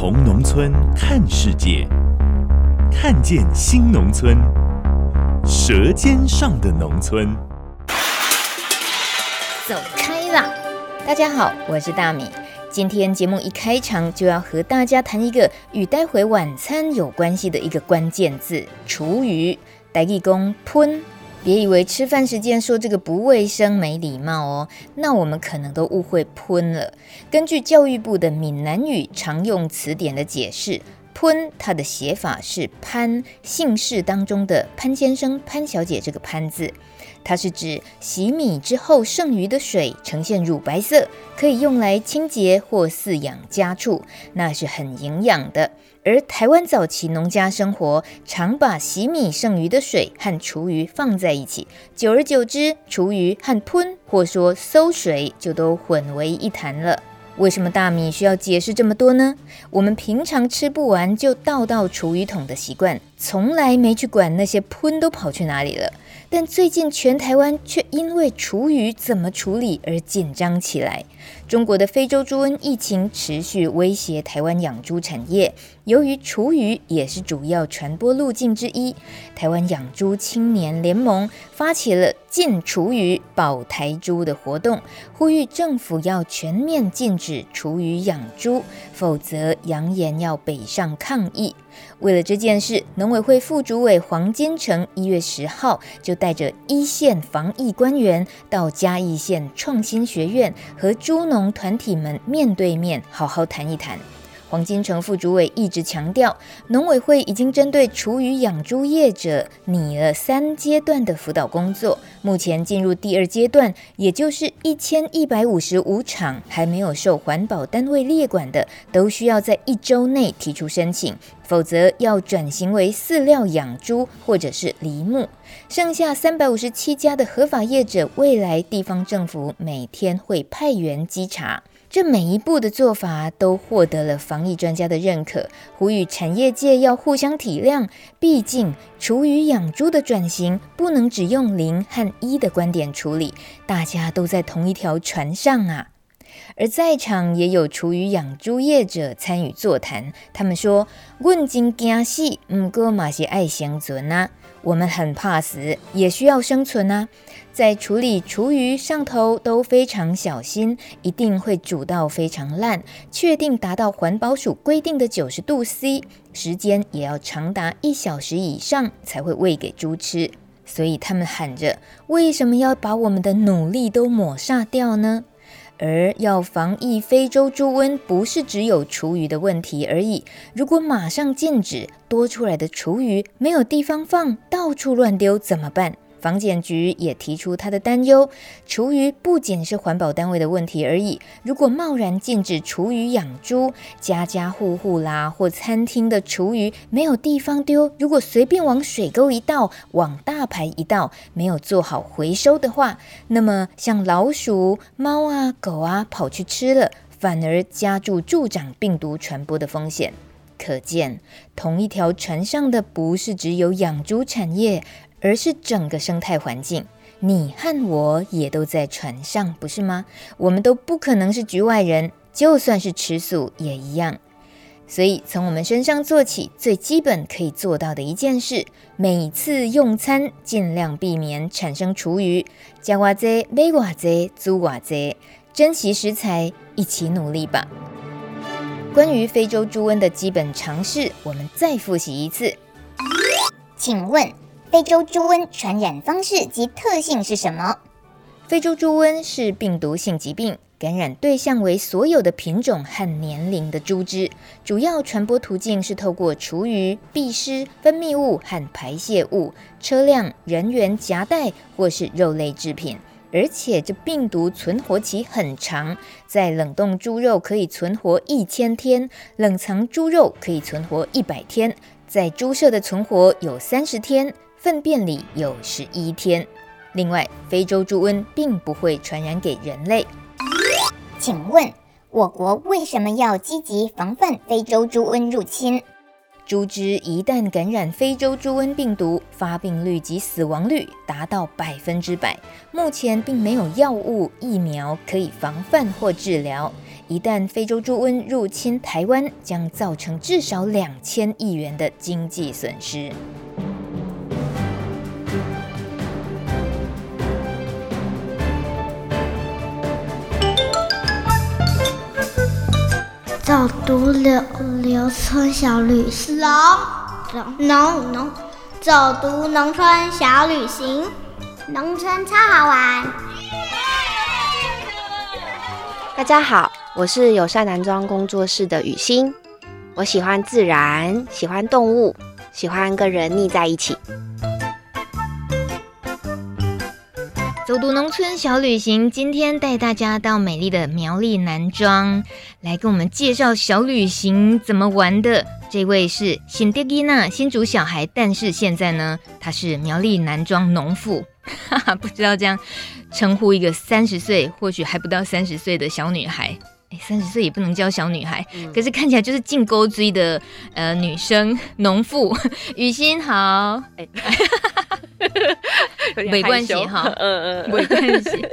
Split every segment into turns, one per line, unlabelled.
从农村看世界，看见新农村，舌尖上的农村。
走开啦！大家好，我是大米。今天节目一开场就要和大家谈一个与待会晚餐有关系的一个关键字——厨余。台语讲喷。别以为吃饭时间说这个不卫生、没礼貌哦，那我们可能都误会“喷”了。根据教育部的闽南语常用词典的解释，“喷”它的写法是“潘”，姓氏当中的潘先生、潘小姐这个“潘”字。它是指洗米之后剩余的水呈现乳白色，可以用来清洁或饲养家畜，那是很营养的。而台湾早期农家生活常把洗米剩余的水和厨余放在一起，久而久之，厨余和喷或说馊水就都混为一谈了。为什么大米需要解释这么多呢？我们平常吃不完就倒到厨余桶的习惯，从来没去管那些喷都跑去哪里了。但最近全台湾却因为厨余怎么处理而紧张起来。中国的非洲猪瘟疫情持续威胁台湾养猪产业，由于厨余也是主要传播路径之一，台湾养猪青年联盟发起了禁厨余保台猪的活动，呼吁政府要全面禁止厨余养猪，否则扬言要北上抗议。为了这件事，农委会副主委黄金城一月十号就带着一线防疫官员到嘉义县创新学院和猪农团体们面对面好好谈一谈。黄金城副主委一直强调，农委会已经针对厨余养猪业者拟了三阶段的辅导工作，目前进入第二阶段，也就是一千一百五十五场还没有受环保单位列管的，都需要在一周内提出申请，否则要转型为饲料养猪或者是离牧。剩下三百五十七家的合法业者，未来地方政府每天会派员稽查。这每一步的做法都获得了防疫专家的认可，呼吁产业界要互相体谅。毕竟，厨余养猪的转型不能只用零和一的观点处理，大家都在同一条船上啊。而在场也有厨余养猪业者参与座谈，他们说：“问真惊死，不过嘛是爱生存啊。”我们很怕死，也需要生存啊！在处理厨余上头都非常小心，一定会煮到非常烂，确定达到环保署规定的九十度 C，时间也要长达一小时以上才会喂给猪吃。所以他们喊着：“为什么要把我们的努力都抹杀掉呢？”而要防疫非洲猪瘟，不是只有厨余的问题而已。如果马上禁止，多出来的厨余没有地方放，到处乱丢怎么办？防检局也提出他的担忧，厨余不仅是环保单位的问题而已。如果贸然禁止厨余养猪，家家户户啦或餐厅的厨余没有地方丢，如果随便往水沟一倒，往大排一倒，没有做好回收的话，那么像老鼠、猫啊、狗啊跑去吃了，反而加剧助长病毒传播的风险。可见，同一条船上的不是只有养猪产业。而是整个生态环境，你和我也都在船上，不是吗？我们都不可能是局外人，就算是吃素也一样。所以从我们身上做起，最基本可以做到的一件事，每次用餐尽量避免产生厨余。加瓦贼、买瓦贼、租瓦贼，珍惜食材，一起努力吧。关于非洲猪瘟的基本常识，我们再复习一次。
请问，非洲猪瘟传染方式及特性是什么？
非洲猪瘟是病毒性疾病，感染对象为所有的品种和年龄的猪只，主要传播途径是透过厨余、壁虱、分泌物和排泄物、车辆、人员夹带或是肉类制品。而且这病毒存活期很长，在冷冻猪肉可以存活一千天，冷藏猪肉可以存活一百天，在猪舍的存活有三十天，粪便里有十一天。另外，非洲猪瘟并不会传染给人类。
请问，我国为什么要积极防范非洲猪瘟入侵？
猪只一旦感染非洲猪瘟病毒，发病率及死亡率达到百分之百。目前并没有药物、疫苗可以防范或治疗。一旦非洲猪瘟入侵台湾，将造成至少两千亿元的经济损失。
走读农农村小旅行，农农农，走读农村小旅行，农村超好玩。
大家好，我是友善男装工作室的雨欣，我喜欢自然，喜欢动物，喜欢跟人腻在一起。
走读农村小旅行，今天带大家到美丽的苗栗南庄，来跟我们介绍小旅行怎么玩的。这位是辛迪吉娜，新竹小孩，但是现在呢，她是苗栗南庄农妇，哈哈，不知道这样称呼一个三十岁，或许还不到三十岁的小女孩。哎，三十岁也不能叫小女孩，嗯、可是看起来就是进沟追的呃女生农妇。雨欣好，哎，没关系哈，嗯嗯，没关系。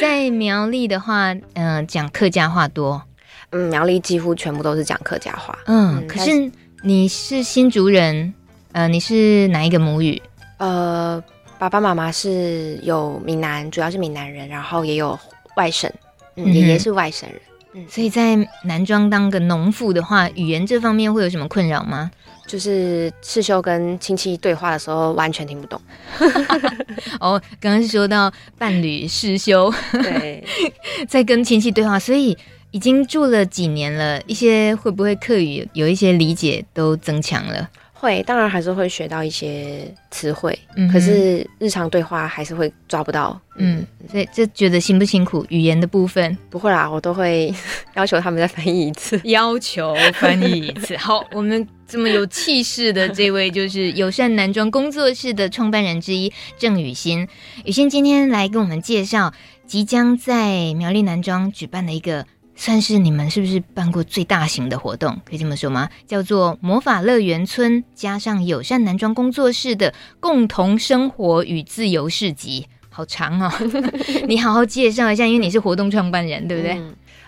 在苗栗的话，嗯、呃，讲客家话多，
嗯，苗栗几乎全部都是讲客家话。
嗯，嗯，可是你是新竹人，呃，你是哪一个母语？
呃，爸爸妈妈是有闽南，主要是闽南人，然后也有外省，嗯，爷爷是外省人。
所以在男装当个农妇的话，语言这方面会有什么困扰吗？
就是世修跟亲戚对话的时候，完全听不懂。
哦，刚刚是说到伴侣世修，
对，
在跟亲戚对话，所以已经住了几年了，一些会不会客语有一些理解都增强了。
会，当然还是会学到一些词汇，嗯、可是日常对话还是会抓不到。
嗯，所以这觉得辛不辛苦？语言的部分
不会啦，我都会 要求他们再翻译一次，
要求翻译一次。好，我们这么有气势的这位就是友善男装工作室的创办人之一郑雨欣。雨欣今天来跟我们介绍即将在苗栗男装举办的一个。算是你们是不是办过最大型的活动？可以这么说吗？叫做魔法乐园村加上友善男装工作室的共同生活与自由市集，好长哦！你好好介绍一下，因为你是活动创办人，对不对？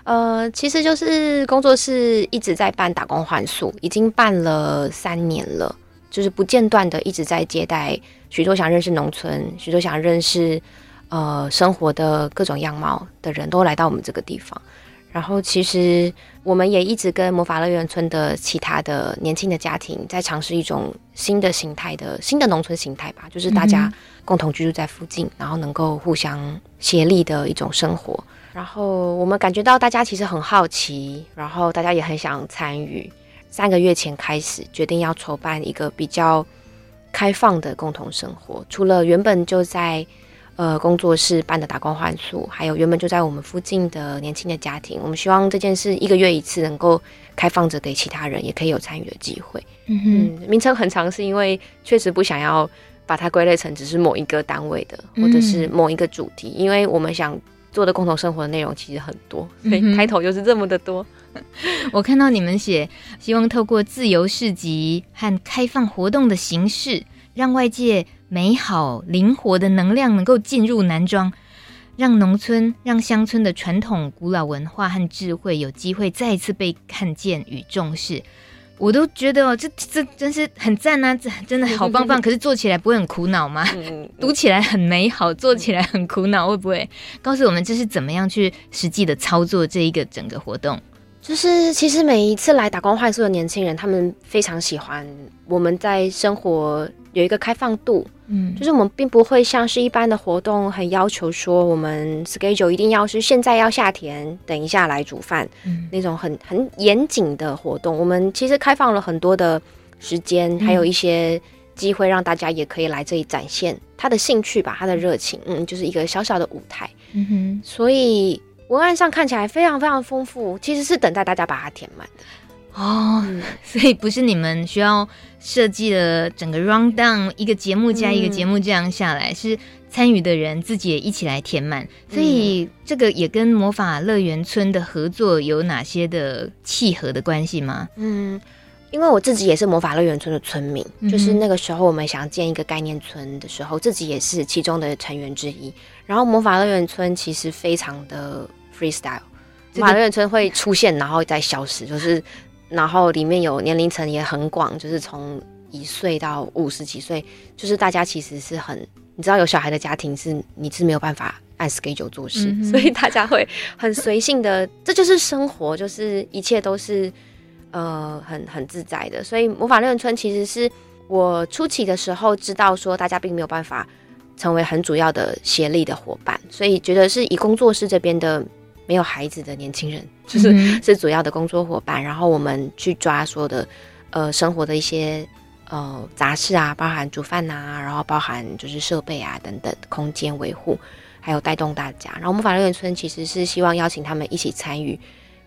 嗯、呃，其实就是工作室一直在办打工换宿，已经办了三年了，就是不间断的一直在接待许多想认识农村、许多想认识呃生活的各种样貌的人都来到我们这个地方。然后，其实我们也一直跟魔法乐园村的其他的年轻的家庭在尝试一种新的形态的新的农村形态吧，就是大家共同居住在附近，然后能够互相协力的一种生活。然后我们感觉到大家其实很好奇，然后大家也很想参与。三个月前开始决定要筹办一个比较开放的共同生活，除了原本就在。呃，工作室办的打工换宿，还有原本就在我们附近的年轻的家庭，我们希望这件事一个月一次能够开放着给其他人，也可以有参与的机会。嗯哼，嗯，名称很长，是因为确实不想要把它归类成只是某一个单位的，或者是某一个主题，嗯、因为我们想做的共同生活的内容其实很多，所以 开头就是这么的多。
嗯、我看到你们写，希望透过自由市集和开放活动的形式，让外界。美好灵活的能量能够进入南庄，让农村、让乡村的传统古老文化和智慧有机会再一次被看见与重视。我都觉得哦，这这真是很赞啊！这真的好棒棒。可是做起来不会很苦恼吗？读起来很美好，做起来很苦恼，会不会？告诉我们这是怎么样去实际的操作这一个整个活动？
就是其实每一次来打工换宿的年轻人，他们非常喜欢我们在生活。有一个开放度，嗯，就是我们并不会像是一般的活动，很要求说我们 schedule 一定要是现在要下田，等一下来煮饭，嗯，那种很很严谨的活动。我们其实开放了很多的时间，还有一些机会让大家也可以来这里展现他的兴趣吧，他的热情，嗯，就是一个小小的舞台。
嗯哼，
所以文案上看起来非常非常丰富，其实是等待大家把它填满的。
哦，所以不是你们需要设计了整个 round down 一个节目加一个节目这样下来，嗯、是参与的人自己也一起来填满。所以这个也跟魔法乐园村的合作有哪些的契合的关系吗？
嗯，因为我自己也是魔法乐园村的村民，嗯、就是那个时候我们想要建一个概念村的时候，自己也是其中的成员之一。然后魔法乐园村其实非常的 freestyle，魔法乐园村会出现然后再消失，就是。然后里面有年龄层也很广，就是从一岁到五十几岁，就是大家其实是很，你知道有小孩的家庭是你是没有办法按 schedule 做事，嗯、所以大家会很随性的，这就是生活，就是一切都是呃很很自在的。所以魔法乐园村其实是我初期的时候知道说大家并没有办法成为很主要的协力的伙伴，所以觉得是以工作室这边的。没有孩子的年轻人，就是、嗯、是主要的工作伙伴。然后我们去抓所有的呃生活的一些呃杂事啊，包含煮饭啊，然后包含就是设备啊等等空间维护，还有带动大家。然后魔法乐园村其实是希望邀请他们一起参与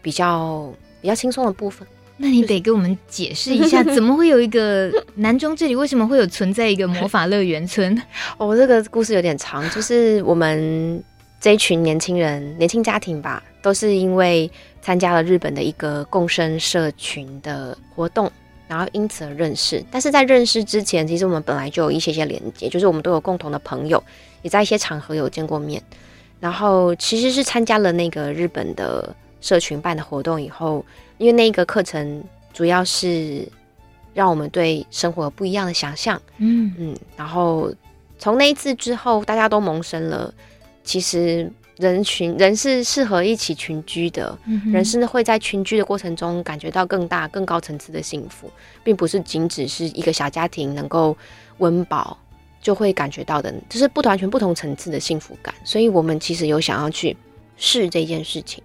比较比较轻松的部分。
那你得给我们解释一下，怎么会有一个南中这里为什么会有存在一个魔法乐园村？
哦，这个故事有点长，就是我们。这一群年轻人、年轻家庭吧，都是因为参加了日本的一个共生社群的活动，然后因此而认识。但是在认识之前，其实我们本来就有一些些连接，就是我们都有共同的朋友，也在一些场合有见过面。然后其实是参加了那个日本的社群办的活动以后，因为那个课程主要是让我们对生活有不一样的想象，嗯嗯，然后从那一次之后，大家都萌生了。其实人群人是适合一起群居的，嗯、人是会在群居的过程中感觉到更大、更高层次的幸福，并不是仅只是一个小家庭能够温饱就会感觉到的，就是不完全不同层次的幸福感。所以我们其实有想要去试这件事情。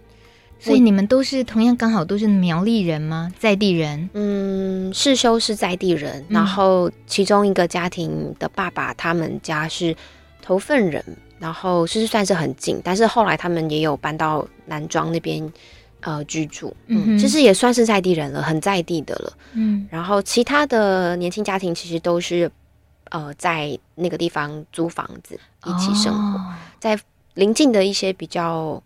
所以你们都是同样刚好都是苗栗人吗？在地人？
嗯，世修是在地人，嗯、然后其中一个家庭的爸爸他们家是头份人。然后其实算是很近，但是后来他们也有搬到南庄那边呃居住，嗯，嗯，其实也算是在地人了，很在地的了，嗯。然后其他的年轻家庭其实都是呃在那个地方租房子一起生活，哦、在邻近的一些比较。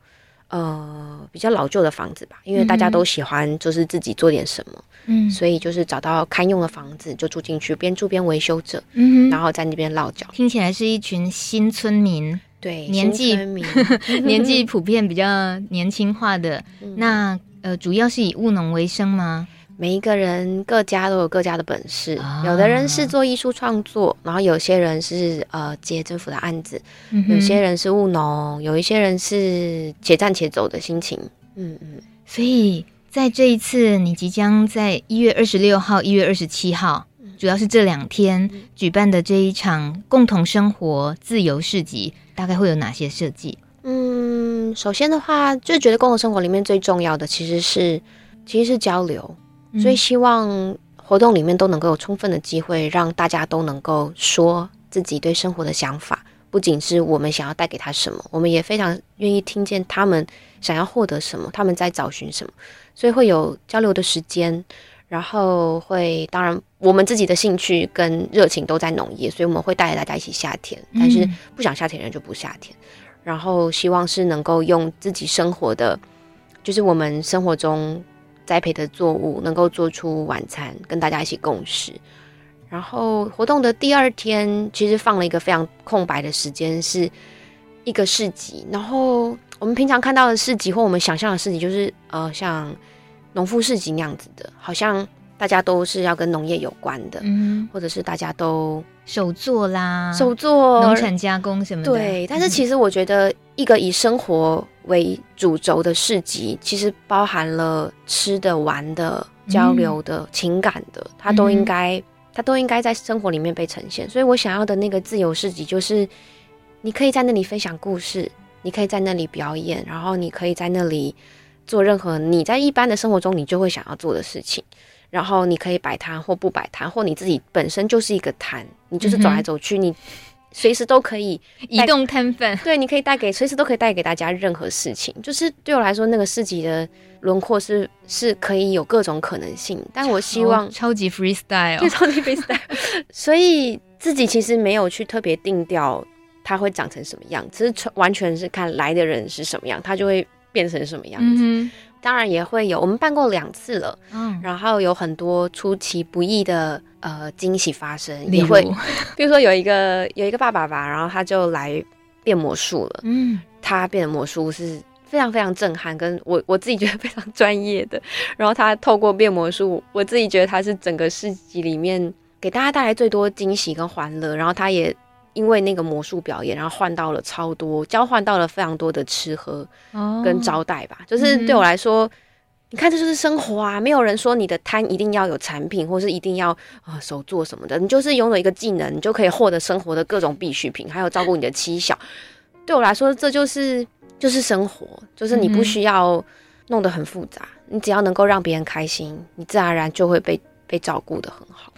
呃，比较老旧的房子吧，因为大家都喜欢就是自己做点什么，嗯，所以就是找到堪用的房子就住进去，边住边维修着，嗯，然后在那边落脚。
听起来是一群新村民，
对，
年纪 年纪普遍比较年轻化的。嗯、那呃，主要是以务农为生吗？
每一个人各家都有各家的本事，啊、有的人是做艺术创作，然后有些人是呃接政府的案子，嗯、有些人是务农，有一些人是且战且走的心情。嗯嗯，
所以在这一次，你即将在一月二十六号、一月二十七号，主要是这两天举办的这一场共同生活自由市集，大概会有哪些设计？
嗯，首先的话，就觉得共同生活里面最重要的其实是其实是交流。所以希望活动里面都能够有充分的机会，让大家都能够说自己对生活的想法，不仅是我们想要带给他什么，我们也非常愿意听见他们想要获得什么，他们在找寻什么。所以会有交流的时间，然后会当然我们自己的兴趣跟热情都在农业，所以我们会带着大家一起夏天，但是不想夏天的人就不下田。然后希望是能够用自己生活的，就是我们生活中。栽培的作物能够做出晚餐，跟大家一起共食。然后活动的第二天，其实放了一个非常空白的时间，是一个市集。然后我们平常看到的市集，或我们想象的市集，就是呃，像农夫市集那样子的，好像大家都是要跟农业有关的，嗯，或者是大家都
手作啦，
手作、
农产加工什么的。
对，但是其实我觉得。一个以生活为主轴的市集，其实包含了吃的、玩的、交流的、嗯、情感的，它都应该，嗯、它都应该在生活里面被呈现。所以我想要的那个自由市集，就是你可以在那里分享故事，你可以在那里表演，然后你可以在那里做任何你在一般的生活中你就会想要做的事情。然后你可以摆摊或不摆摊，或你自己本身就是一个摊，你就是走来走去，嗯、你随时都可以
移动摊贩。
对，你可以带给随时都可以带给大家任何事情。就是对我来说，那个市集的轮廓是是可以有各种可能性。但我希望
超级 freestyle，
对，超级 freestyle。所以自己其实没有去特别定调它会长成什么样，其实完全是看来的人是什么样，它就会变成什么样子。嗯当然也会有，我们办过两次了，嗯，然后有很多出其不意的呃惊喜发生，也会，比如说有一个有一个爸爸吧，然后他就来变魔术了，嗯，他变的魔术是非常非常震撼，跟我我自己觉得非常专业的，然后他透过变魔术，我自己觉得他是整个市集里面给大家带来最多惊喜跟欢乐，然后他也。因为那个魔术表演，然后换到了超多，交换到了非常多的吃喝跟招待吧。Oh. 就是对我来说，嗯、你看这就是生活啊！没有人说你的摊一定要有产品，或是一定要啊、呃、手做什么的。你就是拥有一个技能，你就可以获得生活的各种必需品，还有照顾你的妻小。对我来说，这就是就是生活，就是你不需要弄得很复杂，你只要能够让别人开心，你自然而然就会被被照顾的很好。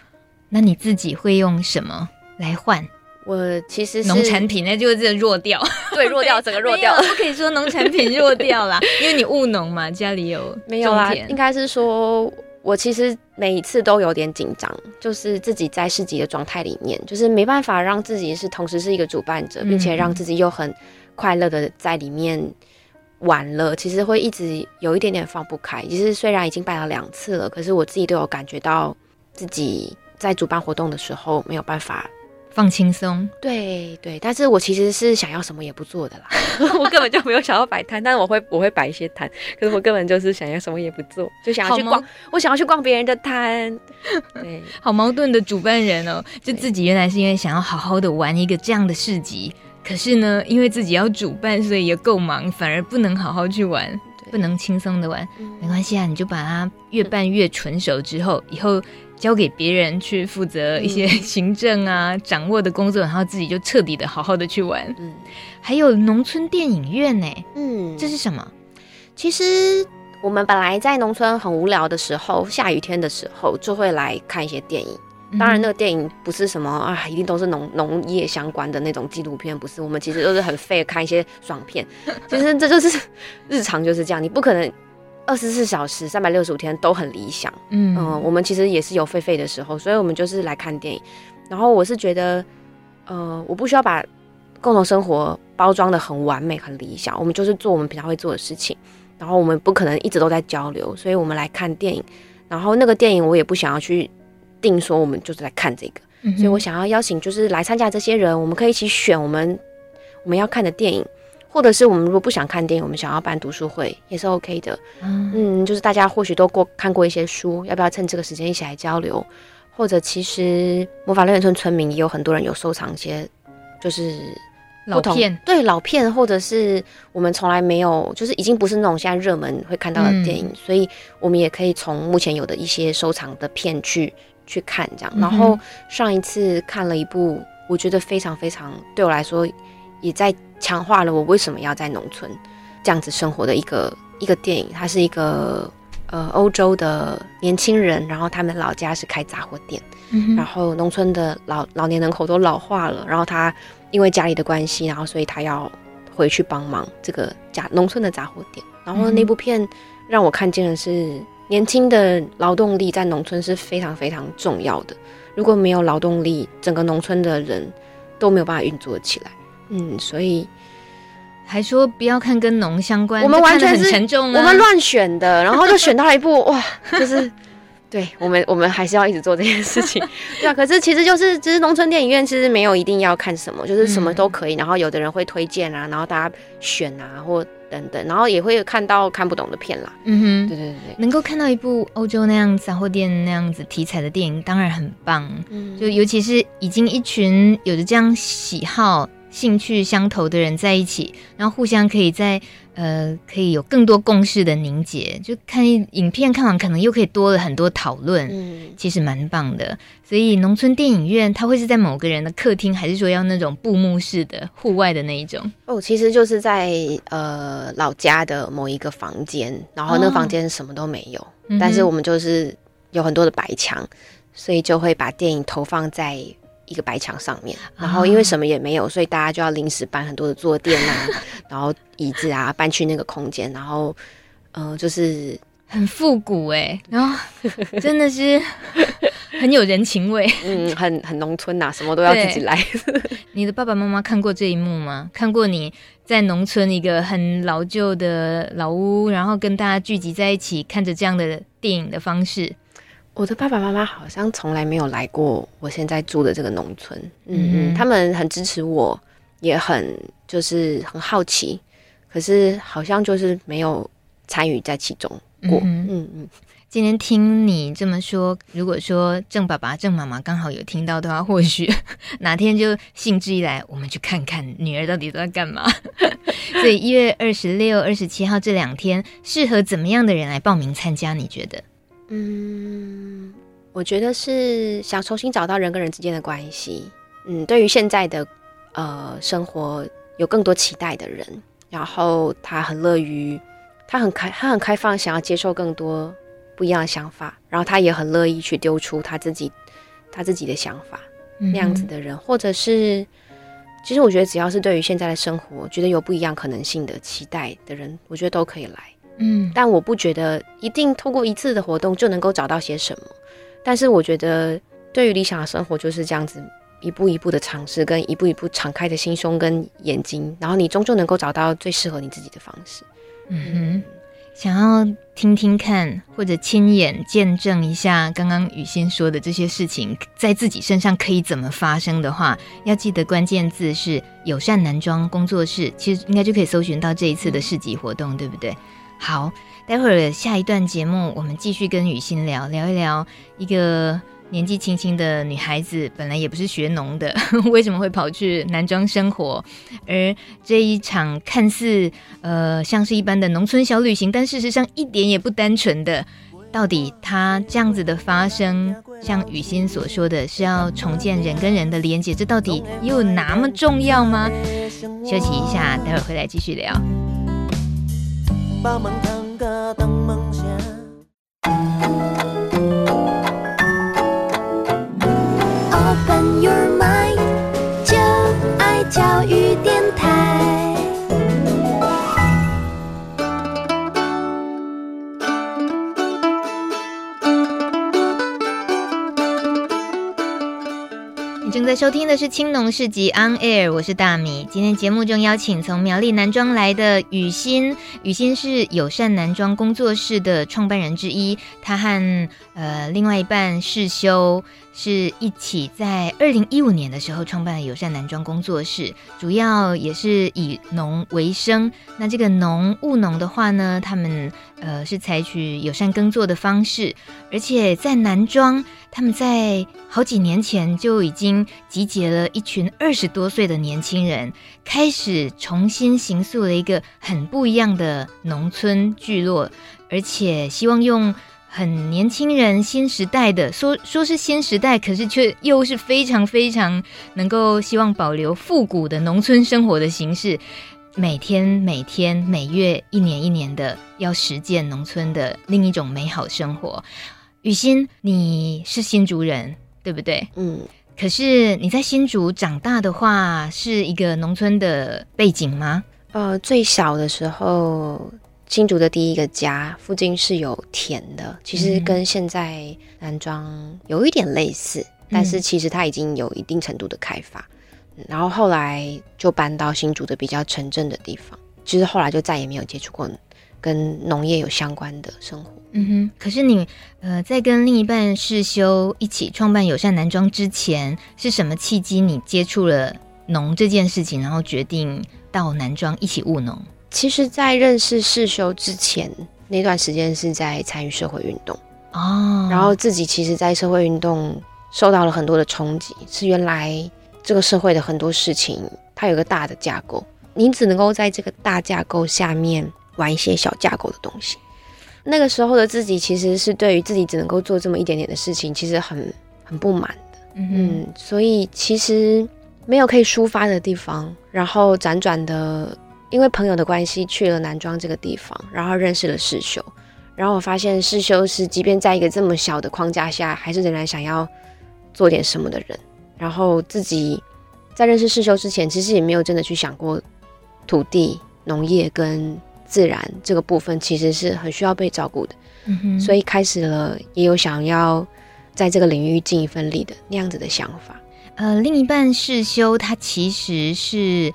那你自己会用什么来换？
我其实是
农产品，那就是这弱掉，
对，弱掉，整个弱掉，
不可以说农产品弱掉啦，因为你务农嘛，家里有
没有啊？应该是说，我其实每一次都有点紧张，就是自己在市集的状态里面，就是没办法让自己是同时是一个主办者，并且让自己又很快乐的在里面玩了，其实会一直有一点点放不开。其实虽然已经办了两次了，可是我自己都有感觉到自己在主办活动的时候没有办法。
放轻松，
对对，但是我其实是想要什么也不做的啦，我根本就没有想要摆摊，但是我会我会摆一些摊，可是我根本就是想要什么也不做，就想要去逛，我想要去逛别人的摊，对，
好矛盾的主办人哦，就自己原来是因为想要好好的玩一个这样的市集，可是呢，因为自己要主办，所以也够忙，反而不能好好去玩，不能轻松的玩，嗯、没关系啊，你就把它越办越纯熟之后，嗯、以后。交给别人去负责一些 行政啊、嗯、掌握的工作，然后自己就彻底的好好的去玩。嗯，还有农村电影院呢。嗯，这是什么？
其实我们本来在农村很无聊的时候，下雨天的时候就会来看一些电影。当然，那个电影不是什么啊，一定都是农农业相关的那种纪录片，不是。我们其实都是很废看一些爽片。其实这就是日常就是这样，你不可能。二十四小时、三百六十五天都很理想。嗯、呃、我们其实也是有废废的时候，所以我们就是来看电影。然后我是觉得，呃，我不需要把共同生活包装的很完美、很理想。我们就是做我们平常会做的事情。然后我们不可能一直都在交流，所以我们来看电影。然后那个电影我也不想要去定说我们就是来看这个，嗯、所以我想要邀请就是来参加这些人，我们可以一起选我们我们要看的电影。或者是我们如果不想看电影，我们想要办读书会也是 OK 的。嗯，嗯，就是大家或许都过看过一些书，要不要趁这个时间一起来交流？或者其实魔法乐园村村民也有很多人有收藏一些，就是
老片，
对老片，或者是我们从来没有，就是已经不是那种现在热门会看到的电影，嗯、所以我们也可以从目前有的一些收藏的片去去看这样。然后上一次看了一部，我觉得非常非常对我来说也在。强化了我为什么要在农村这样子生活的一个一个电影，它是一个呃欧洲的年轻人，然后他们老家是开杂货店，嗯、然后农村的老老年人口都老化了，然后他因为家里的关系，然后所以他要回去帮忙这个家农村的杂货店。然后那部片让我看见的是年轻的劳动力在农村是非常非常重要的，如果没有劳动力，整个农村的人都没有办法运作起来。嗯，所以
还说不要看跟农相关，
我们完全是
很沉重，
我们乱选的，然后就选到了一部 哇，就是对我们，我们还是要一直做这件事情，对啊。可是其实就是，其实农村电影院其实没有一定要看什么，就是什么都可以。嗯、然后有的人会推荐啊，然后大家选啊，或等等，然后也会看到看不懂的片啦。嗯哼，对对对对，
能够看到一部欧洲那样杂货店那样子题材的电影，当然很棒。嗯，就尤其是已经一群有着这样喜好。兴趣相投的人在一起，然后互相可以在呃，可以有更多共识的凝结。就看影片看完，可能又可以多了很多讨论，嗯，其实蛮棒的。所以农村电影院它会是在某个人的客厅，还是说要那种布幕式的户外的那一种？
哦，其实就是在呃老家的某一个房间，然后那个房间什么都没有，哦，但是我们就是有很多的白墙，所以就会把电影投放在一个白墙上面。然后因为什么也没有，所以大家就要临时搬很多的坐垫啊，然后椅子啊搬去那个空间，然后嗯、呃，就是
很复古哎、欸，然后真的是。很有人情味，
嗯，很很农村呐、啊，什么都要自己来。
你的爸爸妈妈看过这一幕吗？看过你在农村一个很老旧的老屋，然后跟大家聚集在一起，看着这样的电影的方式。
我的爸爸妈妈好像从来没有来过我现在住的这个农村。嗯嗯，他们很支持我，也很就是很好奇，可是好像就是没有参与在其中过。嗯嗯。嗯
今天听你这么说，如果说郑爸爸、郑妈妈刚好有听到的话，或许 哪天就兴致一来，我们去看看女儿到底都在干嘛。所以一月二十六、二十七号这两天，适合怎么样的人来报名参加？你觉得？
嗯，我觉得是想重新找到人跟人之间的关系。嗯，对于现在的呃生活有更多期待的人，然后他很乐于，他很开，他很开放，想要接受更多。不一样的想法，然后他也很乐意去丢出他自己他自己的想法，嗯、那样子的人，或者是，其实我觉得只要是对于现在的生活觉得有不一样可能性的期待的人，我觉得都可以来。嗯，但我不觉得一定通过一次的活动就能够找到些什么，但是我觉得对于理想的生活就是这样子一步一步的尝试，跟一步一步敞开的心胸跟眼睛，然后你终究能够找到最适合你自己的方式。
嗯哼。想要听听看，或者亲眼见证一下刚刚雨欣说的这些事情，在自己身上可以怎么发生的话，要记得关键字是友善男装工作室，其实应该就可以搜寻到这一次的市集活动，对不对？好，待会儿下一段节目，我们继续跟雨欣聊聊一聊一个。年纪轻轻的女孩子本来也不是学农的，为什么会跑去男装生活？而这一场看似呃像是一般的农村小旅行，但事实上一点也不单纯的。到底她这样子的发生，像雨欣所说的是要重建人跟人的连接，这到底又有那么重要吗？休息一下，待会儿回来继续聊。
教
正在收听的是青农市集 On Air，我是大米。今天节目中邀请从苗栗男装来的雨欣，雨欣是友善男装工作室的创办人之一。他和呃另外一半世修是一起在二零一五年的时候创办了友善男装工作室，主要也是以农为生。那这个农务农的话呢，他们呃是采取友善耕作的方式，而且在男庄。他们在好几年前就已经集结了一群二十多岁的年轻人，开始重新形塑了一个很不一样的农村聚落，而且希望用很年轻人、新时代的说说是新时代，可是却又是非常非常能够希望保留复古的农村生活的形式，每天每天每月一年一年的要实践农村的另一种美好生活。雨欣，你是新竹人，对不对？嗯。可是你在新竹长大的话，是一个农村的背景吗？
呃，最小的时候，新竹的第一个家附近是有田的，其实跟现在南庄有一点类似，嗯、但是其实它已经有一定程度的开发。嗯、然后后来就搬到新竹的比较城镇的地方，其实后来就再也没有接触过跟农业有相关的生活。
嗯哼，可是你，呃，在跟另一半世修一起创办友善男装之前，是什么契机你接触了农这件事情，然后决定到南庄一起务农？
其实，在认识世修之前，那段时间是在参与社会运动哦，然后自己其实，在社会运动受到了很多的冲击，是原来这个社会的很多事情，它有个大的架构，你只能够在这个大架构下面玩一些小架构的东西。那个时候的自己其实是对于自己只能够做这么一点点的事情，其实很很不满的。嗯，嗯，所以其实没有可以抒发的地方，然后辗转的因为朋友的关系去了南庄这个地方，然后认识了世修，然后我发现世修是，即便在一个这么小的框架下，还是仍然想要做点什么的人。然后自己在认识世修之前，其实也没有真的去想过土地、农业跟自然这个部分，其实是很需要被照顾的。嗯哼，所以开始了也有想要在这个领域尽一份力的那样子的想法。
呃，另一半世修他其实是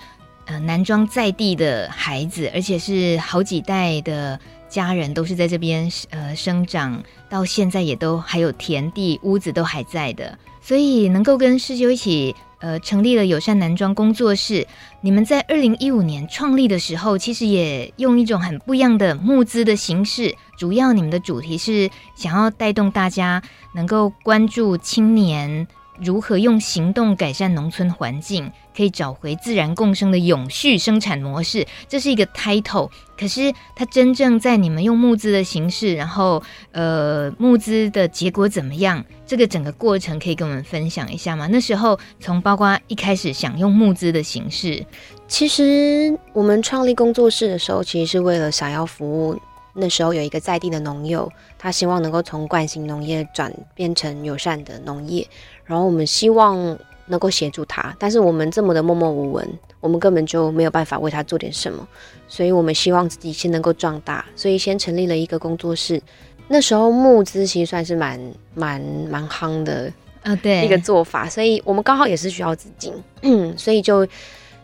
呃南庄在地的孩子，而且是好几代的。家人都是在这边呃生长，到现在也都还有田地、屋子都还在的，所以能够跟世修一起呃成立了友善南庄工作室。你们在二零一五年创立的时候，其实也用一种很不一样的募资的形式，主要你们的主题是想要带动大家能够关注青年。如何用行动改善农村环境，可以找回自然共生的永续生产模式？这是一个 title。可是它真正在你们用募资的形式，然后呃募资的结果怎么样？这个整个过程可以跟我们分享一下吗？那时候从包括一开始想用募资的形式，
其实我们创立工作室的时候，其实是为了想要服务。那时候有一个在地的农友，他希望能够从惯性农业转变成友善的农业，然后我们希望能够协助他，但是我们这么的默默无闻，我们根本就没有办法为他做点什么，所以我们希望自己先能够壮大，所以先成立了一个工作室。那时候募资其实算是蛮蛮蛮夯的啊，对一个做法，所以我们刚好也是需要资金，嗯，所以就。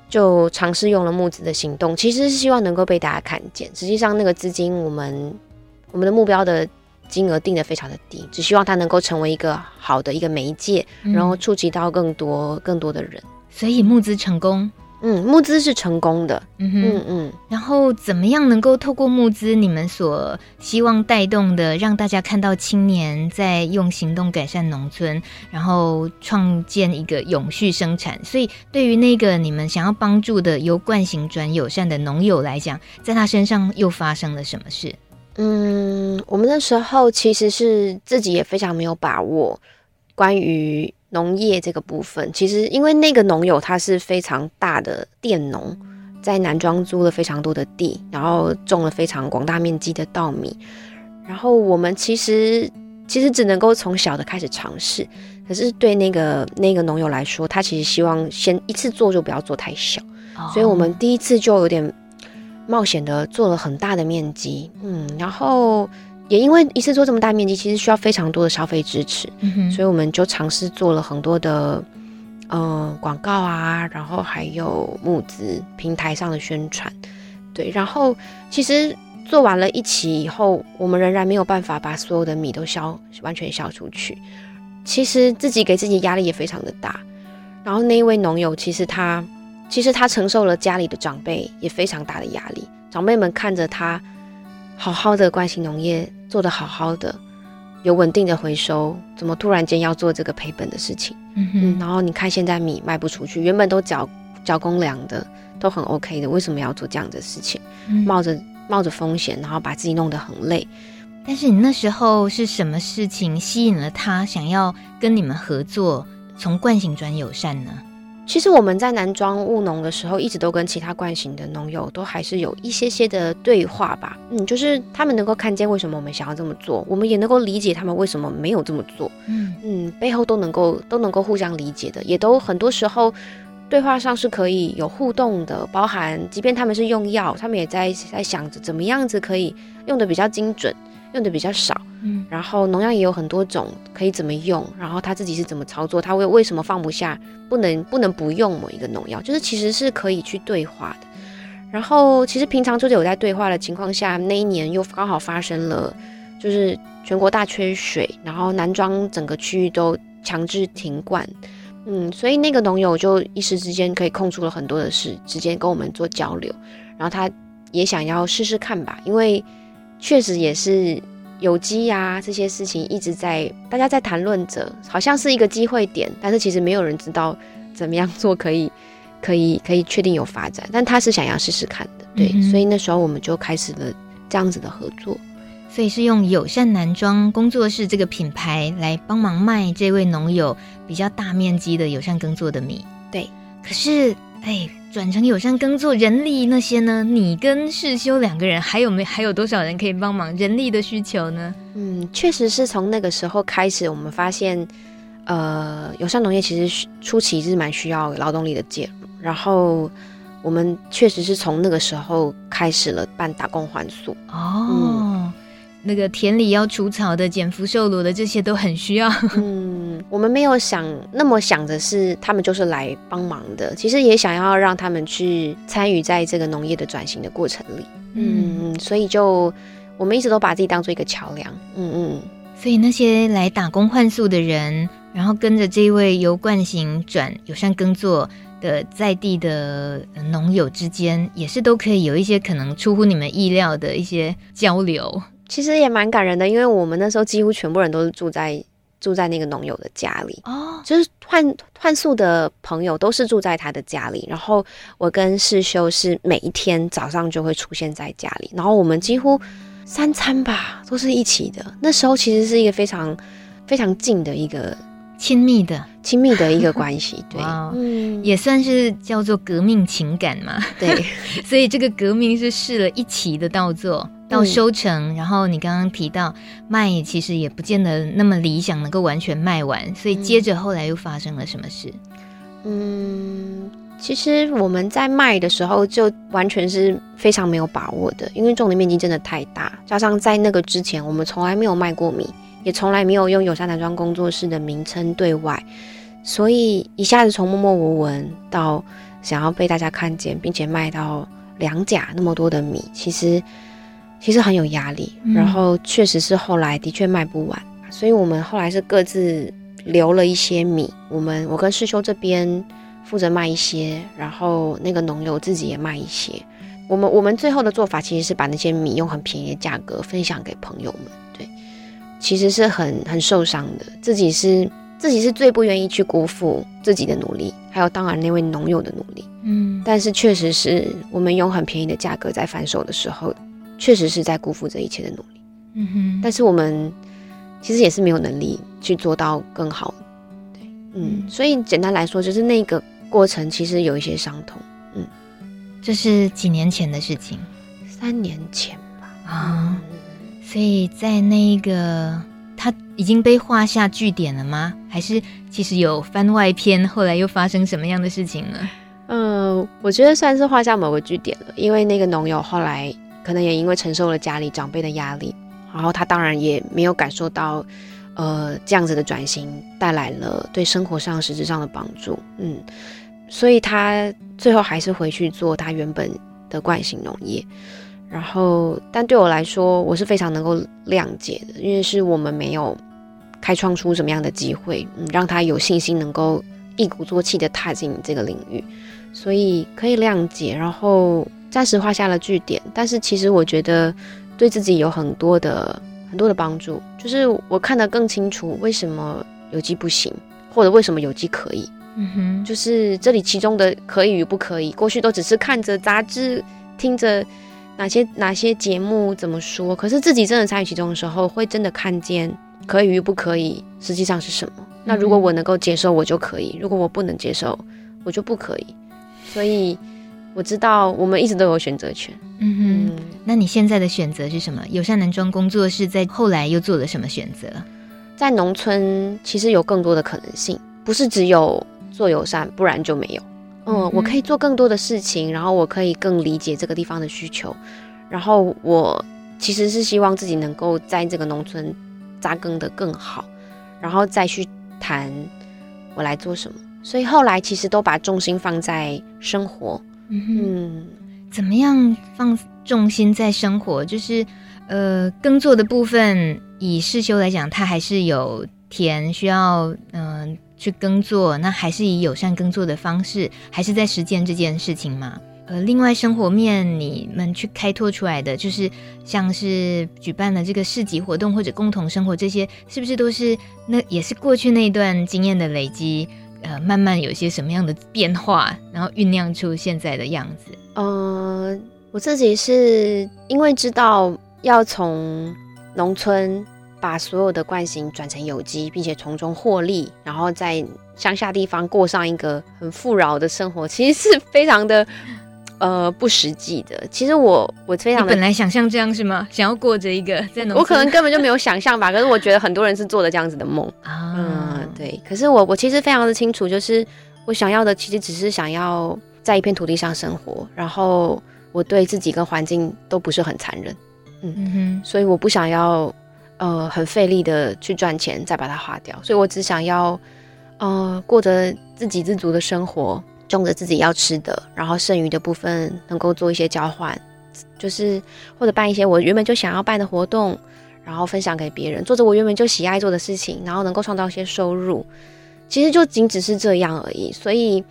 就尝试用了募资的行动，其实是希望能够被大家看见。实际上，那个资金我们我们的目标的金额定的非常的低，只希望它能够成为一个好的一个媒介，嗯、然后触及到更多更多的人。
所以募资成功。
嗯，募资是成功的。嗯哼嗯
嗯。然后怎么样能够透过募资，你们所希望带动的，让大家看到青年在用行动改善农村，然后创建一个永续生产。所以对于那个你们想要帮助的由惯行转友善的农友来讲，在他身上又发生了什么事？
嗯，我们那时候其实是自己也非常没有把握，关于。农业这个部分，其实因为那个农友他是非常大的佃农，在南庄租了非常多的地，然后种了非常广大面积的稻米。然后我们其实其实只能够从小的开始尝试，可是对那个那个农友来说，他其实希望先一次做就不要做太小，所以我们第一次就有点冒险的做了很大的面积，嗯，然后。也因为一次做这么大面积，其实需要非常多的消费支持，嗯、所以我们就尝试做了很多的，呃，广告啊，然后还有募资平台上的宣传，对，然后其实做完了一期以后，我们仍然没有办法把所有的米都销完全销出去，其实自己给自己压力也非常的大，然后那一位农友其实他其实他承受了家里的长辈也非常大的压力，长辈们看着他。好好的关心农业做得好好的，有稳定的回收，怎么突然间要做这个赔本的事情？嗯哼嗯，然后你看现在米卖不出去，原本都缴缴公粮的，都很 OK 的，为什么要做这样的事情？嗯、冒着冒着风险，然后把自己弄得很累。
但是你那时候是什么事情吸引了他，想要跟你们合作，从惯性转友善呢？
其实我们在南庄务农的时候，一直都跟其他惯行的农友都还是有一些些的对话吧。嗯，就是他们能够看见为什么我们想要这么做，我们也能够理解他们为什么没有这么做。嗯嗯，背后都能够都能够互相理解的，也都很多时候对话上是可以有互动的，包含即便他们是用药，他们也在在想着怎么样子可以用的比较精准。用的比较少，嗯，然后农药也有很多种，可以怎么用，然后他自己是怎么操作，他为为什么放不下，不能不能不用某一个农药，就是其实是可以去对话的。然后其实平常就是有在对话的情况下，那一年又刚好发生了，就是全国大缺水，然后南庄整个区域都强制停灌，嗯，所以那个农友就一时之间可以空出了很多的事，直接跟我们做交流，然后他也想要试试看吧，因为。确实也是有机呀，这些事情一直在大家在谈论着，好像是一个机会点，但是其实没有人知道怎么样做可以，可以，可以确定有发展。但他是想要试试看的，对，嗯、所以那时候我们就开始了这样子的合作。
所以是用友善男装工作室这个品牌来帮忙卖这位农友比较大面积的友善耕作的米。
对，
可是哎，转成友善耕作，人力那些呢？你跟世修两个人还有没还有多少人可以帮忙？人力的需求呢？
嗯，确实是从那个时候开始，我们发现，呃，友善农业其实初期是蛮需要劳动力的介入，然后我们确实是从那个时候开始了办打工换宿。
哦。嗯那个田里要除草的、减福寿螺的，这些都很需要。
嗯，我们没有想那么想着是，他们就是来帮忙的。其实也想要让他们去参与在这个农业的转型的过程里。嗯，嗯，所以就我们一直都把自己当做一个桥梁。嗯嗯。
所以那些来打工换宿的人，然后跟着这一位由惯行转友善耕作的在地的农友之间，也是都可以有一些可能出乎你们意料的一些交流。
其实也蛮感人的，因为我们那时候几乎全部人都是住在住在那个农友的家里哦，就是换换宿的朋友都是住在他的家里，然后我跟世修是每一天早上就会出现在家里，然后我们几乎三餐吧都是一起的。那时候其实是一个非常非常近的一个
亲密的
亲密的一个关系，对，
嗯，也算是叫做革命情感嘛，
对，
所以这个革命是试了一期的稻作。到收成，嗯、然后你刚刚提到卖，其实也不见得那么理想，能够完全卖完，所以接着后来又发生了什么事？
嗯，其实我们在卖的时候就完全是非常没有把握的，因为种的面积真的太大，加上在那个之前我们从来没有卖过米，也从来没有用友善男装工作室的名称对外，所以一下子从默默无闻到想要被大家看见，并且卖到两甲那么多的米，其实。其实很有压力，然后确实是后来的确卖不完，嗯、所以我们后来是各自留了一些米。我们我跟师兄这边负责卖一些，然后那个农友自己也卖一些。我们我们最后的做法其实是把那些米用很便宜的价格分享给朋友们。对，其实是很很受伤的，自己是自己是最不愿意去辜负自己的努力，还有当然那位农友的努力。嗯，但是确实是我们用很便宜的价格在贩售的时候。确实是在辜负这一切的努力，嗯哼。但是我们其实也是没有能力去做到更好，对，嗯。嗯，所以简单来说，就是那个过程其实有一些伤痛，嗯。
这是几年前的事情，
三年前吧。
啊，嗯，所以在那个他已经被画下句点了吗？还是其实有番外篇？后来又发生什么样的事情呢？
嗯，我觉得算是画下某个句点了，因为那个农友后来。可能也因为承受了家里长辈的压力，然后他当然也没有感受到，呃，这样子的转型带来了对生活上实质上的帮助，嗯，所以他最后还是回去做他原本的惯性农业。然后，但对我来说，我是非常能够谅解的，因为是我们没有开创出什么样的机会，嗯，让他有信心能够一鼓作气的踏进这个领域，所以可以谅解。然后。暂时画下了句点，但是其实我觉得对自己有很多的很多的帮助，就是我看得更清楚为什么有机不行，或者为什么有机可以。嗯哼，就是这里其中的可以与不可以，过去都只是看着杂志，听着哪些哪些节目怎么说，可是自己真的参与其中的时候，会真的看见可以与不可以实际上是什么。那如果我能够接受，我就可以；如果我不能接受，我就不可以。所以。我知道我们一直都有选择权。嗯
哼，嗯，那你现在的选择是什么？友善男装工作室在后来又做了什么选择？
在农村其实有更多的可能性，不是只有做友善，不然就没有。嗯，嗯，我可以做更多的事情，然后我可以更理解这个地方的需求，然后我其实是希望自己能够在这个农村扎根的更好，然后再去谈我来做什么。所以后来其实都把重心放在生活。
嗯，怎么样放重心在生活？就是，呃，耕作的部分，以世修来讲，他还是有田需要，嗯、去耕作，那还是以友善耕作的方式，还是在实践这件事情吗？呃，另外生活面，你们去开拓出来的，就是像是举办了这个市集活动或者共同生活这些，是不是都是那也是过去那段经验的累积？呃，慢慢有些什么样的变化，然后酝酿出现在的样子。
呃，我自己是因为知道要从农村把所有的惯性转成有机，并且从中获利，然后在乡下地方过上一个很富饶的生活，其实是非常的呃不实际的。其实我我非常的
本来想象这样是吗？想要过着一个在农，
我可能根本就没有想象吧。可是我觉得很多人是做的这样子的梦
啊，
嗯，对。可是我我其实非常的清楚，就是我想要的其实只是想要在一片土地上生活，然后我对自己跟环境都不是很残忍，嗯，
嗯哼，
所以我不想要。呃，很费力的去赚钱，再把它花掉。所以我只想要，呃，过着自给自足的生活，种着自己要吃的，然后剩余的部分能够做一些交换，就是或者办一些我原本就想要办的活动，然后分享给别人，做着我原本就喜爱做的事情，然后能够创造一些收入。其实就仅只是这样而已。所以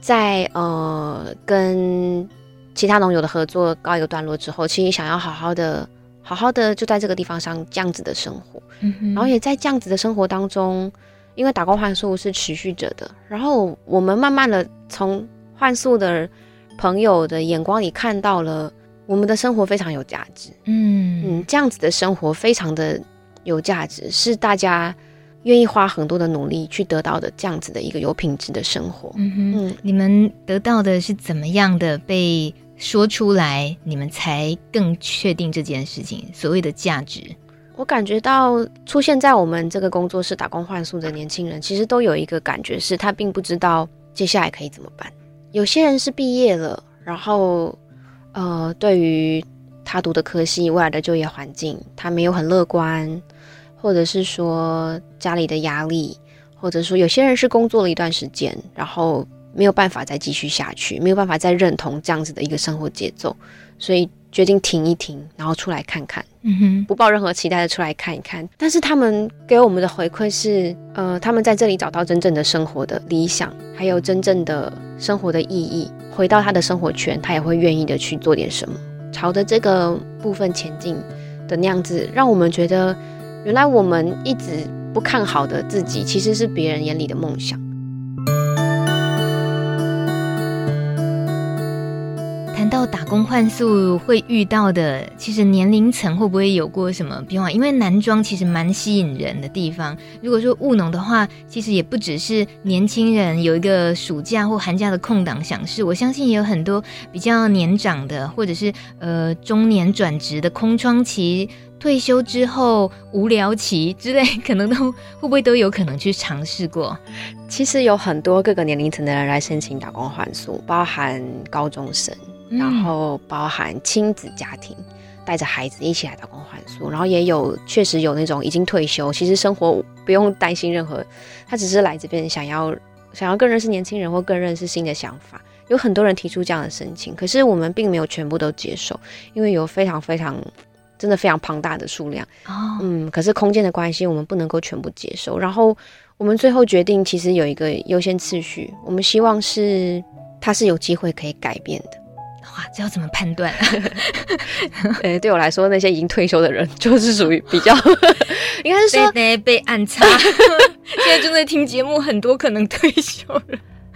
在呃跟其他农友的合作告一个段落之后，其实想要好好的。好好的就在这个地方上这样子的生活，嗯哼，然后也在这样子的生活当中，因为打工换宿是持续着的，然后我们慢慢的从换宿的朋友的眼光里看到了我们的生活非常有价值，嗯嗯，这样子的生活非常的有价值，是大家愿意花很多的努力去得到的这样子的一个有品质的生活，嗯哼，
嗯，你们得到的是怎么样的被？说出来，你们才更确定这件事情所谓的价值。
我感觉到出现在我们这个工作室打工换宿的年轻人，其实都有一个感觉，是他并不知道接下来可以怎么办。有些人是毕业了，然后呃，对于他读的科系未来的就业环境，他没有很乐观，或者是说家里的压力，或者说有些人是工作了一段时间，然后。没有办法再继续下去，没有办法再认同这样子的一个生活节奏，所以决定停一停，然后出来看看。嗯哼，不抱任何期待的出来看一看。但是他们给我们的回馈是，呃，他们在这里找到真正的生活的理想，还有真正的生活的意义。回到他的生活圈，他也会愿意的去做点什么，朝着这个部分前进的那样子，让我们觉得，原来我们一直不看好的自己，其实是别人眼里的梦想。
谈到打工换宿会遇到的，其实年龄层会不会有过什么变化？因为男装其实蛮吸引人的地方。如果说务农的话，其实也不只是年轻人有一个暑假或寒假的空档想试，我相信也有很多比较年长的，或者是呃中年转职的空窗期、退休之后无聊期之类，可能都会不会都有可能去尝试过？
其实有很多各个年龄层的人来申请打工换宿，包含高中生。然后包含亲子家庭带着孩子一起来打工换宿，然后也有确实有那种已经退休，其实生活不用担心任何，他只是来这边想要想要更认识年轻人或更认识新的想法。有很多人提出这样的申请，可是我们并没有全部都接受，因为有非常非常真的非常庞大的数量。哦，嗯，可是空间的关系，我们不能够全部接受。然后我们最后决定，其实有一个优先次序，我们希望是他是有机会可以改变的。
哇，这要怎么判断？
呃、欸，对我来说，那些已经退休的人就是属于比较，应该是说
被被暗插。现在正在听节目，很多可能退休了。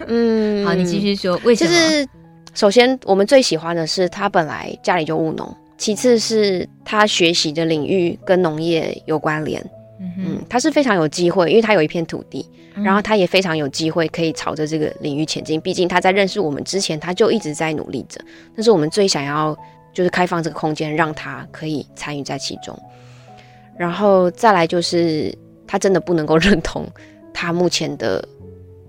嗯，好，你继续说，为什么？
就是首先，我们最喜欢的是他本来家里就务农，其次是他学习的领域跟农业有关联。嗯，他是非常有机会，因为他有一片土地，然后他也非常有机会可以朝着这个领域前进。毕竟他在认识我们之前，他就一直在努力着。但是我们最想要就是开放这个空间，让他可以参与在其中。然后再来就是他真的不能够 认同他目前的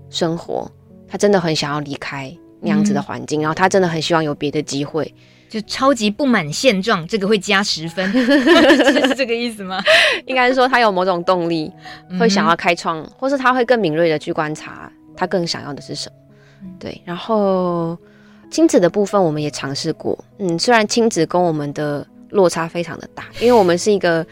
生活，他真的很想要离开那样子的环境，然后他真的很希望有别的机会。
就超级不满现状，这个会加十分，是这个意思吗？
应该是说他有某种动力，会想要开创，或是他会更敏锐的去观察他更想要的是什么。对，然后亲子的部分我们也尝试过，嗯，虽然亲子跟我们的落差非常的大，因为我们是一个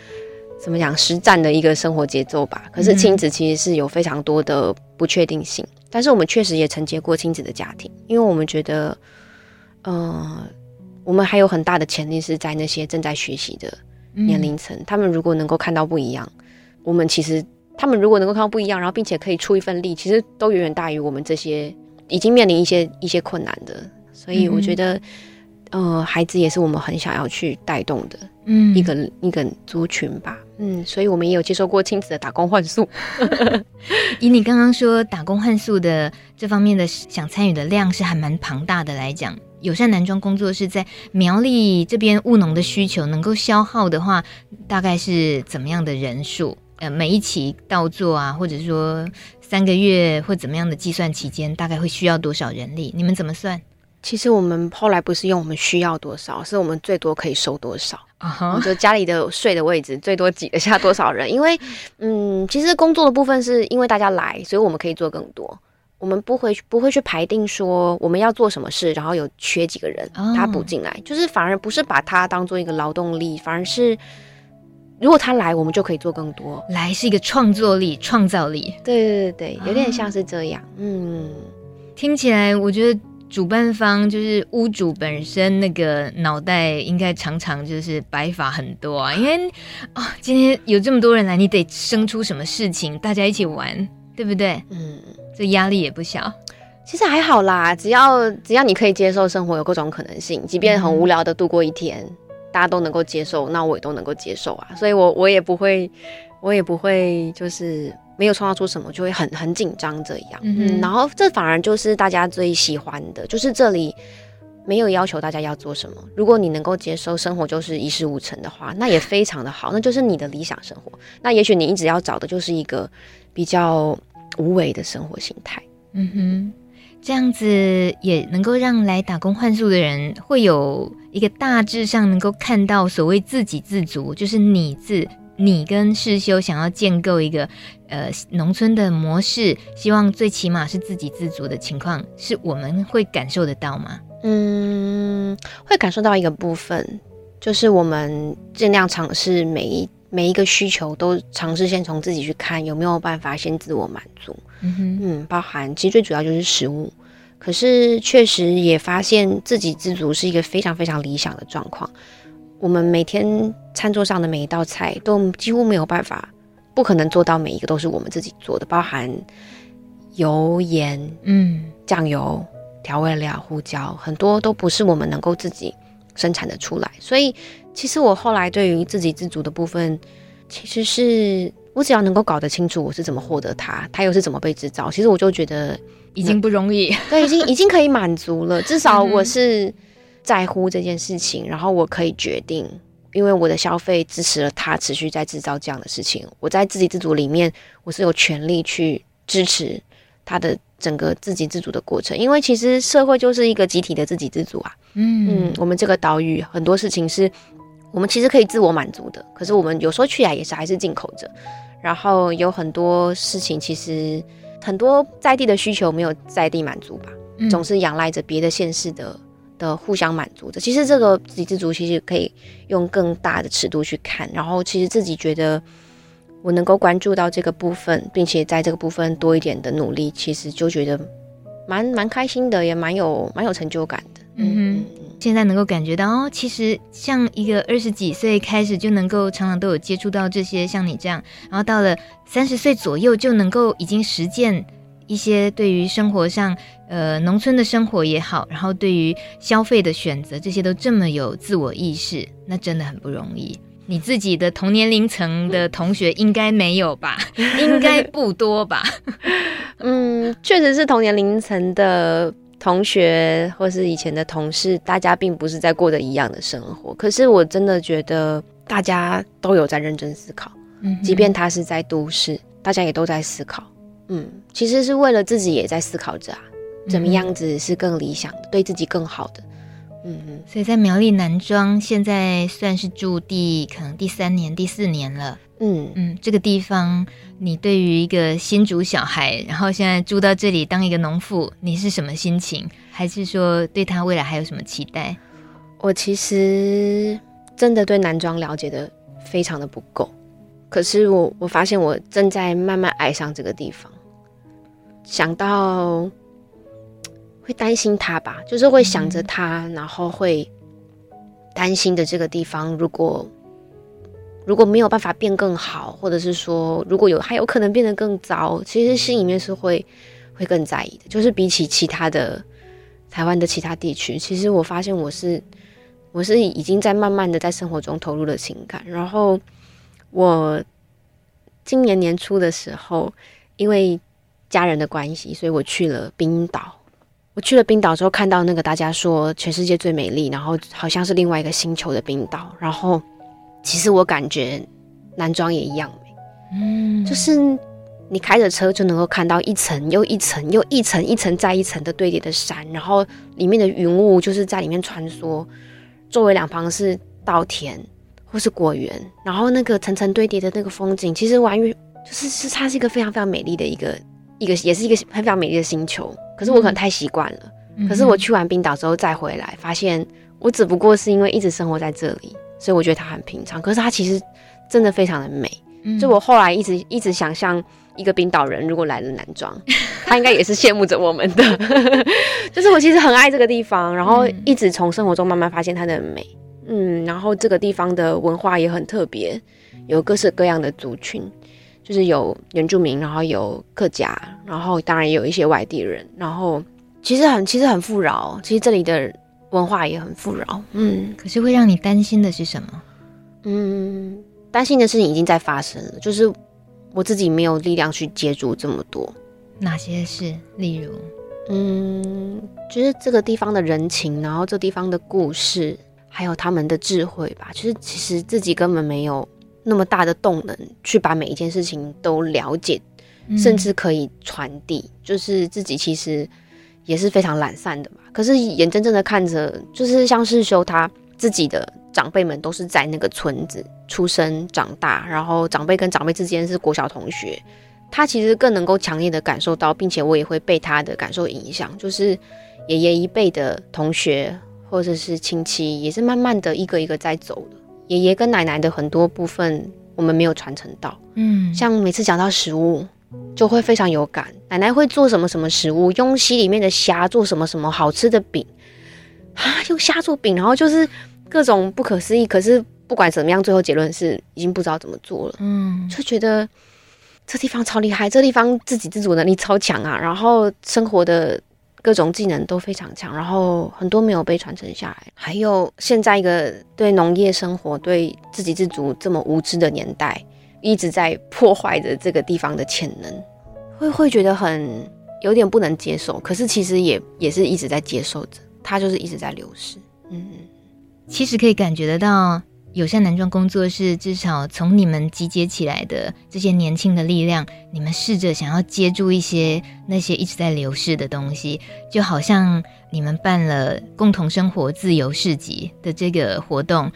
怎么讲实战的一个生活节奏吧，可是亲子其实是有非常多的不确定性，但是我们确实也承接过亲子的家庭，因为我们觉得，嗯、呃。我们还有很大的潜力是在那些正在学习的年龄层，嗯，他们如果能够看到不一样，我们其实他们如果能够看到不一样，然后并且可以出一份力，其实都远远大于我们这些已经面临一些一些困难的。所以我觉得，呃，孩子也是我们很想要去带动的，
嗯
一个一个族群吧，嗯，所以我们也有接受过亲子的打工换宿。
以你刚刚说打工换宿的这方面的想参与的量是还蛮庞大的来讲，友善男装工作室在苗栗这边务农的需求能够消耗的话，大概是怎么样的人数？呃，每一期到做啊，或者说三个月或怎么样的计算期间，大概会需要多少人力？你们怎么算？
其实我们后来不是用我们需要多少，是我们最多可以收多少。
啊
我觉得家里的睡的位置最多挤得下多少人？因为，嗯，其实工作的部分是因为大家来，所以我们可以做更多。我们不会不会去排定说我们要做什么事，然后有缺几个人，
哦
他补进来，就是反而不是把他当做一个劳动力，反而是如果他来，我们就可以做更多。
来是一个创作力、创造力，
对对对对，有点像是这样。嗯，
听起来我觉得。主办方就是屋主本身，那个脑袋应该常常就是白发很多啊，因为啊、哦，今天有这么多人来，你得生出什么事情，大家一起玩，对不对？
嗯，
这压力也不小。
其实还好啦，只要只要你可以接受生活有各种可能性，即便很无聊的度过一天，嗯、大家都能够接受，那我也都能够接受啊。所以我我也不会，我也不会就是。没有创造出什么，就会很很紧张这样。嗯，然后这反而就是大家最喜欢的，就是这里没有要求大家要做什么。如果你能够接受生活就是一事无成的话，那也非常的好，那就是你的理想生活。那也许你一直要找的就是一个比较无为的生活形态。
嗯哼，这样子也能够让来打工换宿的人会有一个大致上能够看到所谓自给自足，就是你自。你跟世修想要建构一个呃农村的模式，希望最起码是自给自足的情况，是我们会感受得到吗？
嗯，会感受到一个部分，就是我们尽量尝试每一每一个需求都尝试先从自己去看有没有办法先自我满足。
嗯哼，
嗯，包含其实最主要就是食物，可是确实也发现自给自足是一个非常非常理想的状况。我们每天餐桌上的每一道菜都几乎没有办法，不可能做到每一个都是我们自己做的，包含油盐、
嗯，酱
油、调味料、胡椒，很多都不是我们能够自己生产的出来。所以，其实我后来对于自给自足的部分，其实是我只要能够搞得清楚我是怎么获得它，它又是怎么被制造，其实我就觉得
已经不容易，
对，已经已经可以满足了。至少我是。在乎这件事情，然后我可以决定，因为我的消费支持了他持续在制造这样的事情。我在自给自足里面，我是有权利去支持他的整个自给自足的过程。因为其实社会就是一个集体的自给自足啊。
嗯
嗯，我们这个岛屿很多事情是我们其实可以自我满足的，可是我们有时候去啊也是还是进口着。然后有很多事情其实很多在地的需求没有在地满足吧，
嗯、
总是仰赖着别的县市的。的互相满足的，其实这个自给自足其实可以用更大的尺度去看，然后其实自己觉得我能够关注到这个部分，并且在这个部分多一点的努力，其实就觉得蛮蛮开心的，也蛮有蛮有成就感的。
嗯哼，现在能够感觉到哦，其实像一个二十几岁开始就能够常常都有接触到这些，像你这样，然后到了三十岁左右就能够已经实践。一些对于生活上，呃，农村的生活也好，然后对于消费的选择，这些都这么有自我意识，那真的很不容易。你自己的同年龄层的同学应该没有吧？应该不多吧？
嗯，确实是同年龄层的同学或是以前的同事，大家并不是在过着一样的生活。可是我真的觉得大家都有在认真思考，嗯，即便他是在都市，大家也都在思考。嗯，其实是为了自己也在思考着啊，怎么样子是更理想的，嗯、对自己更好的。嗯嗯，
所以在苗栗南庄现在算是住第可能第三年、第四年了。
嗯
嗯，这个地方，你对于一个新竹小孩，然后现在住到这里当一个农妇，你是什么心情？还是说对他未来还有什么期待？
我其实真的对南庄了解的非常的不够。可是我我发现我正在慢慢爱上这个地方，想到会担心他吧，就是会想着他，然后会担心的这个地方，如果如果没有办法变更好，或者是说如果有还有可能变得更糟，其实心里面是会会更在意的。就是比起其他的台湾的其他地区，其实我发现我是我是已经在慢慢的在生活中投入了情感。然后我今年年初的时候，因为家人的关系，所以我去了冰岛。我去了冰岛之后，看到那个大家说全世界最美丽，然后好像是另外一个星球的冰岛。然后其实我感觉男装也一样美，嗯，就是你开着车就能够看到一层又一层又一层一层再一层的堆叠的山，然后里面的云雾就是在里面穿梭，周围两旁是稻田或是果园，然后那个层层堆叠的那个风景，其实完全就是是它是一个非常非常美丽的一个一个也是一个非常美丽的星球。可是我可能太习惯了。嗯、可是我去完冰岛之后再回来，发现我只不过是因为一直生活在这里，所以我觉得它很平常。可是它其实真的非常的美。嗯、就我后来一直一直想象一个冰岛人如果来了南庄，他应该也是羡慕着我们的。就是我其实很爱这个地方，然后一直从生活中慢慢发现它的美。嗯，然后这个地方的文化也很特别，有各式各样的族群。就是有原住民，然后有客家，然后当然也有一些外地人，然后其实很其实很富饶，其实这里的文化也很富饶。嗯，
可是会让你担心的是什么？
嗯，担心的事情已经在发生了，就是我自己没有力量去接住这么多。
哪些事？例如，
嗯，就是这个地方的人情，然后这地方的故事，还有他们的智慧吧。就是其实自己根本没有。那么大的动能去把每一件事情都了解，嗯、甚至可以传递，就是自己其实也是非常懒散的嘛。可是眼睁睁的看着，就是像是修他自己的长辈们都是在那个村子出生长大，然后长辈跟长辈之间是国小同学，他其实更能够强烈的感受到，并且我也会被他的感受影响，就是爷爷一辈的同学或者是亲戚，也是慢慢的一个一个在走的。爷爷跟奶奶的很多部分，我们没有传承到。嗯，像每次讲到食物，就会非常有感。奶奶会做什么什么食物，用溪里面的虾做什么什么好吃的饼啊，用虾做饼，然后就是各种不可思议。可是不管怎么样，最后结论是已经不知道怎么做了。嗯，就觉得这地方超厉害，这地方自给自足能力超强啊，然后生活的。各种技能都非常强，然后很多没有被传承下来。还有现在一个对农业生活、对自给自足这么无知的年代，一直在破坏着这个地方的潜能，会会觉得很有点不能接受。可是其实也也是一直在接受着，它就是一直在流失。嗯，
其实可以感觉得到。友善男装工作室至少从你们集结起来的这些年轻的力量，你们试着想要接住一些那些一直在流逝的东西，就好像你们办了共同生活自由市集的这个活动，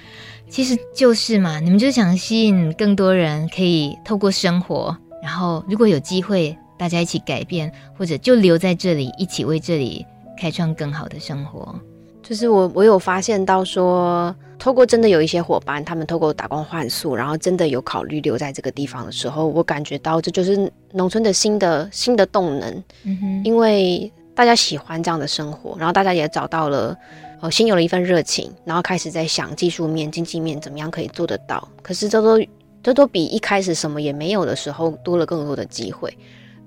其实就是嘛，你们就想吸引更多人可以透过生活，然后如果有机会大家一起改变，或者就留在这里一起为这里开创更好的生活。
就是我我有发现到说。透过真的有一些伙伴，他们透过打工换宿，然后真的有考虑留在这个地方的时候，我感觉到这就是农村的新的新的动能。嗯哼，因为大家喜欢这样的生活，然后大家也找到了，呃，新有了一份热情，然后开始在想技术面、经济面怎么样可以做得到。可是这都这都比一开始什么也没有的时候多了更多的机会。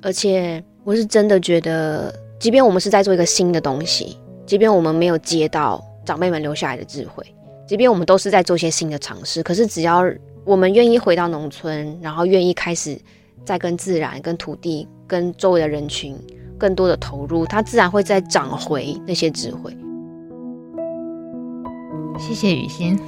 而且我是真的觉得，即便我们是在做一个新的东西，即便我们没有接到长辈们留下来的智慧。即便我们都是在做些新的尝试，可是只要我们愿意回到农村，然后愿意开始再跟自然、跟土地、跟周围的人群更多的投入，它自然会再长回那些智慧。
谢谢雨欣。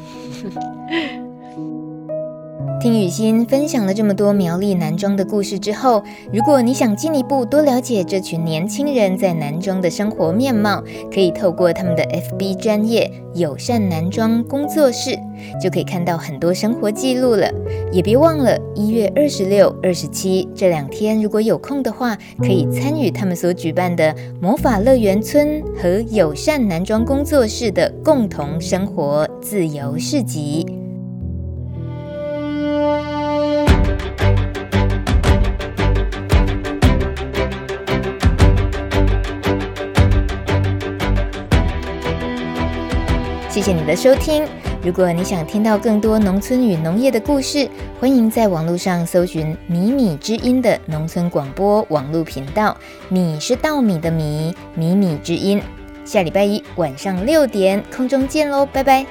听雨欣分享了这么多苗栗男装的故事之后，如果你想进一步多了解这群年轻人在男装的生活面貌，可以透过他们的 FB 专业友善男装工作室，就可以看到很多生活记录了。也别忘了一月二十六、二十七这两天，如果有空的话，可以参与他们所举办的魔法乐园村和友善男装工作室的共同生活自由市集。谢你的收听。如果你想听到更多农村与农业的故事，欢迎在网络上搜寻“米米之音”的农村广播网络频道。米是稻米的米，米米之音。下礼拜一晚上六点空中见喽，拜拜。